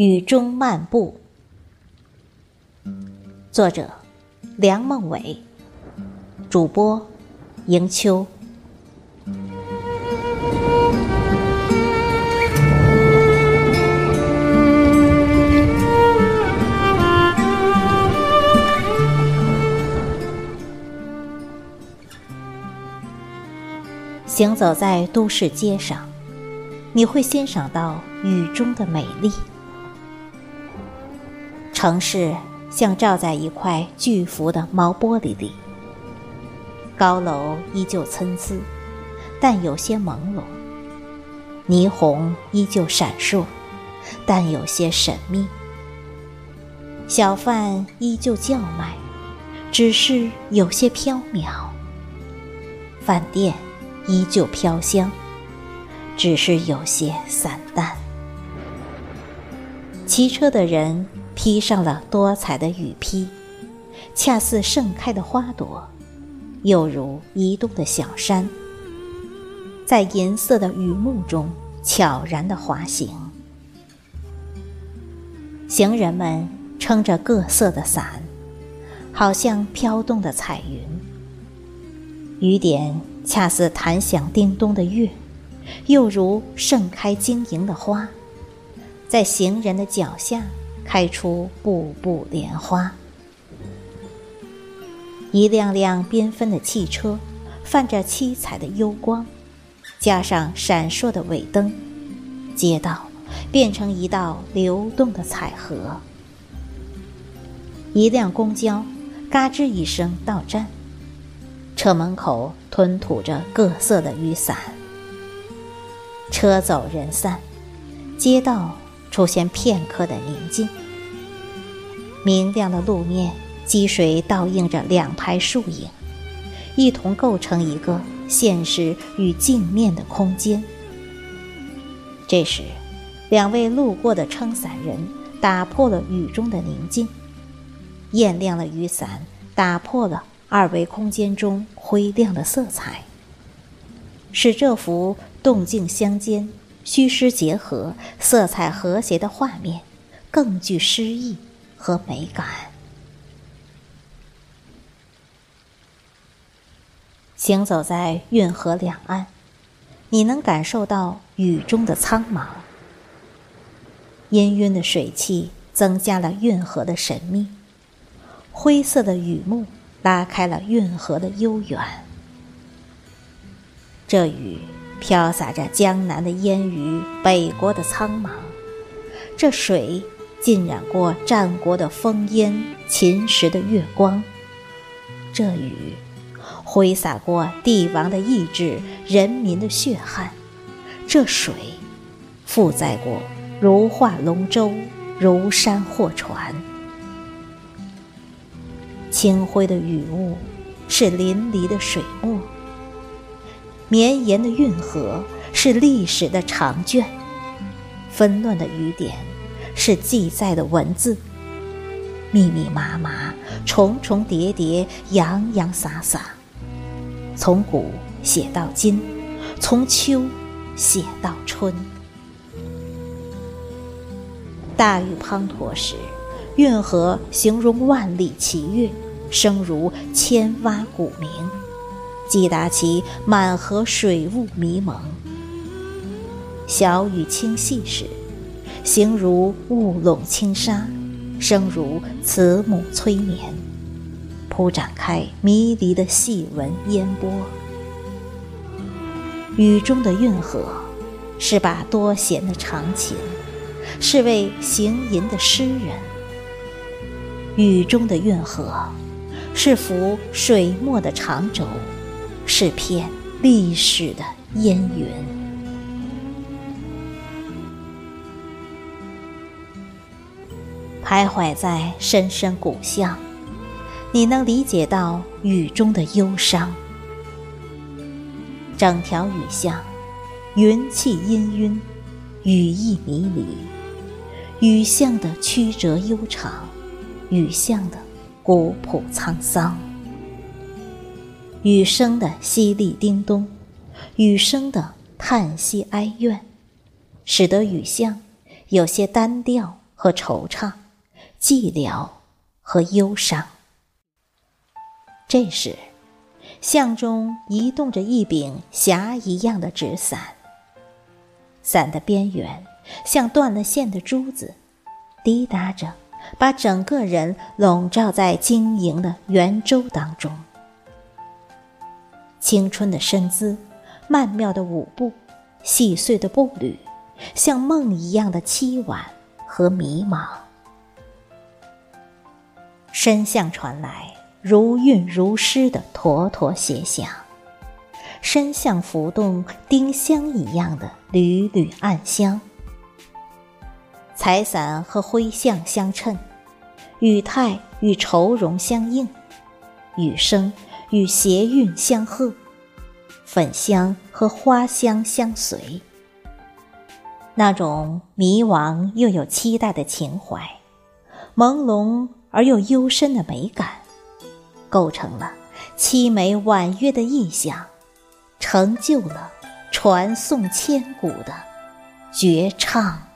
雨中漫步，作者梁梦伟，主播迎秋。行走在都市街上，你会欣赏到雨中的美丽。城市像罩在一块巨幅的毛玻璃里，高楼依旧参差，但有些朦胧；霓虹依旧闪烁，但有些神秘；小贩依旧叫卖，只是有些飘渺；饭店。依旧飘香，只是有些散淡。骑车的人披上了多彩的雨披，恰似盛开的花朵，又如移动的小山，在银色的雨幕中悄然地滑行。行人们撑着各色的伞，好像飘动的彩云。雨点。恰似弹响叮咚的乐，又如盛开晶莹的花，在行人的脚下开出步步莲花。一辆辆缤纷的汽车，泛着七彩的幽光，加上闪烁的尾灯，街道变成一道流动的彩河。一辆公交，嘎吱一声到站。车门口吞吐着各色的雨伞，车走人散，街道出现片刻的宁静。明亮的路面，积水倒映着两排树影，一同构成一个现实与镜面的空间。这时，两位路过的撑伞人打破了雨中的宁静，艳亮的雨伞，打破了。二维空间中灰亮的色彩，使这幅动静相间、虚实结合、色彩和谐的画面更具诗意和美感。行走在运河两岸，你能感受到雨中的苍茫。氤氲的水汽增加了运河的神秘，灰色的雨幕。拉开了运河的悠远，这雨飘洒着江南的烟雨，北国的苍茫；这水浸染过战国的烽烟，秦时的月光；这雨挥洒过帝王的意志，人民的血汗；这水负载过如画龙舟，如山货船。清辉的雨雾是淋漓的水墨，绵延的运河是历史的长卷，纷乱的雨点是记载的文字，密密麻麻，重重叠叠，洋洋洒洒，从古写到今，从秋写到春。大雨滂沱时。运河形容万里奇岳，声如千蛙鼓鸣，击打起满河水雾迷蒙。小雨轻细时，形如雾笼轻纱，声如慈母催眠，铺展开迷离的细纹烟波。雨中的运河，是把多弦的长琴，是位行吟的诗人。雨中的运河，是幅水墨的长轴，是片历史的烟云。徘徊在深深古巷，你能理解到雨中的忧伤。整条雨巷，云气氤氲，雨意迷离，雨巷的曲折悠长。雨巷的古朴沧桑，雨声的淅沥叮咚，雨声的叹息哀怨，使得雨巷有些单调和惆怅，寂寥和忧伤。这时，巷中移动着一柄匣一样的纸伞，伞的边缘像断了线的珠子，滴答着，把整个人笼罩在晶莹的圆周当中。青春的身姿，曼妙的舞步，细碎的步履，像梦一样的凄婉和迷茫。身像传来，如韵如诗的沱沱谐响；身像浮动丁香一样的缕缕暗香。彩伞和灰象相衬，语态与愁容相应，语声。与谐韵相和，粉香和花香相随，那种迷惘又有期待的情怀，朦胧而又幽深的美感，构成了凄美婉约的意象，成就了传颂千古的绝唱。